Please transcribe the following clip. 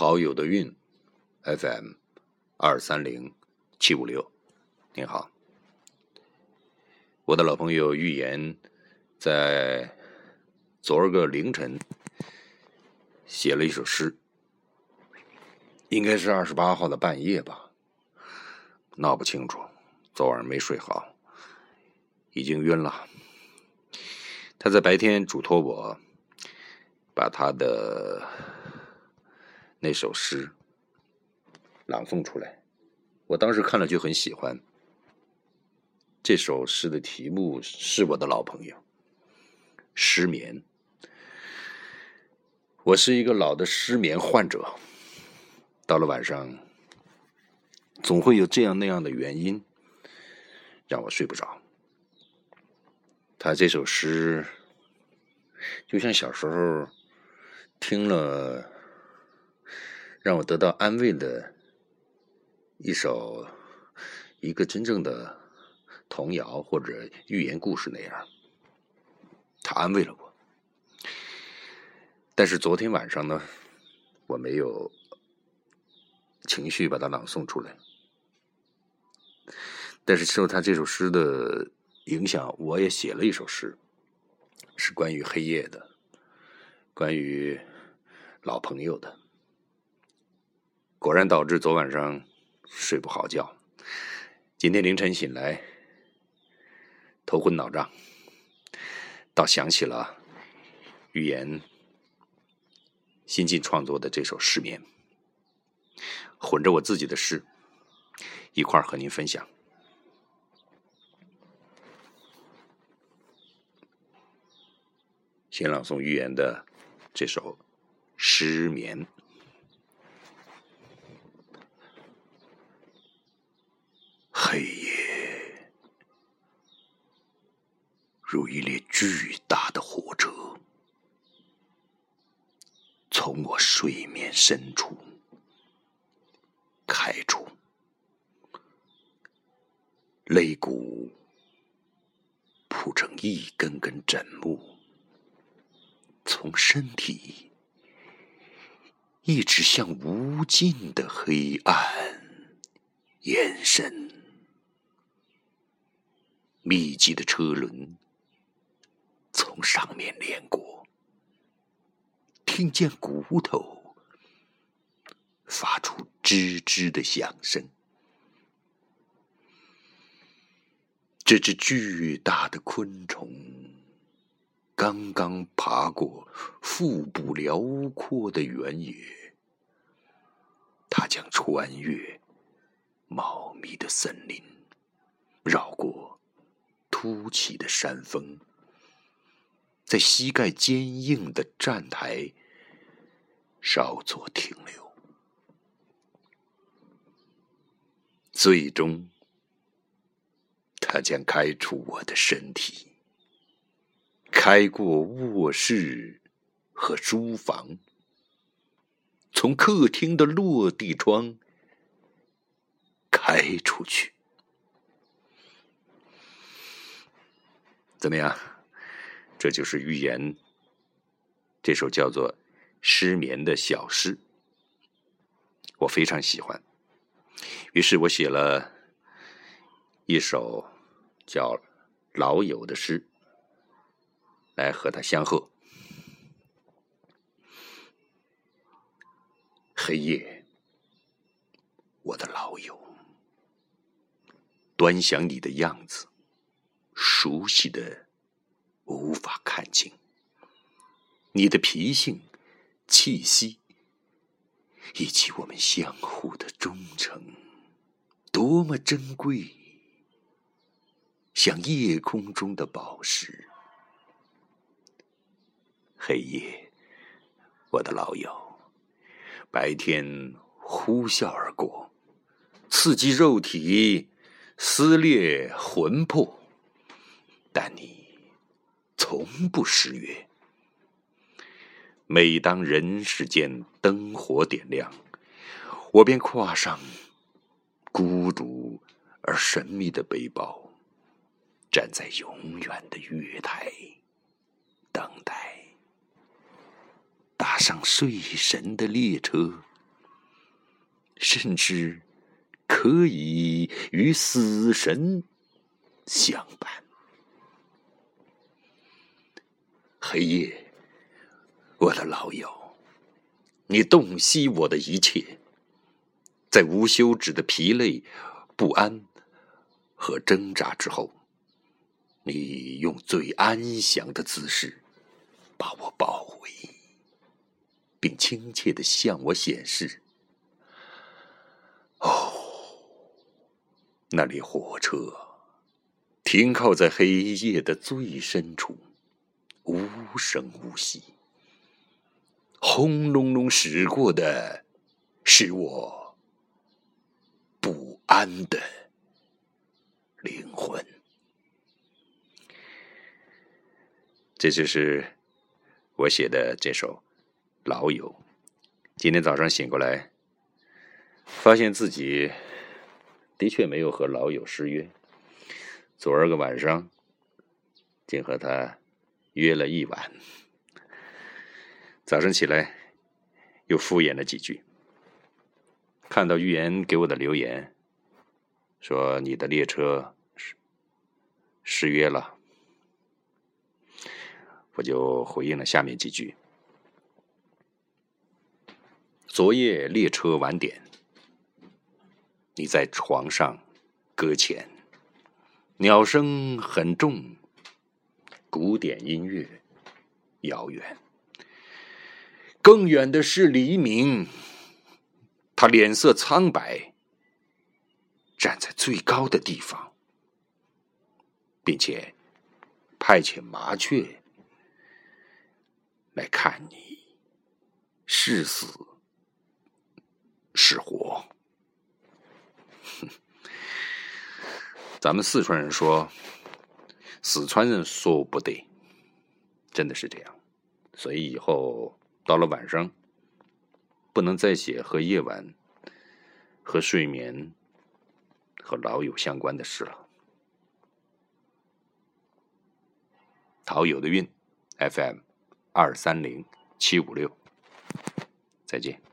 好友的运 FM 二三零七五六，您好，我的老朋友预言在昨儿个凌晨写了一首诗，应该是二十八号的半夜吧，闹不清楚，昨晚没睡好，已经晕了。他在白天嘱托我把他的那首诗朗诵出来，我当时看了就很喜欢。这首诗的题目是我的老朋友失眠。我是一个老的失眠患者，到了晚上总会有这样那样的原因让我睡不着。他这首诗，就像小时候听了让我得到安慰的一首一个真正的童谣或者寓言故事那样，他安慰了我。但是昨天晚上呢，我没有情绪把它朗诵出来，但是受他这首诗的。影响我也写了一首诗，是关于黑夜的，关于老朋友的。果然导致昨晚上睡不好觉，今天凌晨醒来头昏脑胀，倒想起了语言新近创作的这首《失眠》，混着我自己的诗一块儿和您分享。先朗诵寓言的这首《失眠》。黑夜如一列巨大的火车，从我睡眠深处开出，肋骨铺成一根根枕木。从身体一直向无尽的黑暗延伸，密集的车轮从上面连过，听见骨头发出吱吱的响声。这只巨大的昆虫。刚刚爬过腹部辽阔的原野，他将穿越茂密的森林，绕过凸起的山峰，在膝盖坚硬的站台稍作停留，最终，他将开出我的身体。开过卧室和书房，从客厅的落地窗开出去，怎么样？这就是寓言。这首叫做《失眠》的小诗，我非常喜欢。于是我写了一首叫《老友》的诗。来和他相贺。黑夜，我的老友，端详你的样子，熟悉的无法看清。你的脾性、气息，以及我们相互的忠诚，多么珍贵，像夜空中的宝石。黑夜，我的老友，白天呼啸而过，刺激肉体，撕裂魂魄，但你从不失约。每当人世间灯火点亮，我便挎上孤独而神秘的背包，站在永远的月台，等待。搭上睡神的列车，甚至可以与死神相伴。黑夜，我的老友，你洞悉我的一切，在无休止的疲累、不安和挣扎之后，你用最安详的姿势把我包围，并亲切的向我显示：“哦，那列火车停靠在黑夜的最深处。”无声无息，轰隆隆驶过的，是我不安的灵魂。这就是我写的这首《老友》。今天早上醒过来，发现自己的确没有和老友失约。昨儿个晚上，竟和他。约了一晚，早上起来又敷衍了几句。看到预言给我的留言，说你的列车失失约了，我就回应了下面几句：昨夜列车晚点，你在床上搁浅，鸟声很重。古典音乐，遥远。更远的是黎明，他脸色苍白，站在最高的地方，并且派遣麻雀来看你是死是活。咱们四川人说。四川人说不得，真的是这样，所以以后到了晚上，不能再写和夜晚、和睡眠、和老友相关的事了。陶友的运，FM 二三零七五六，再见。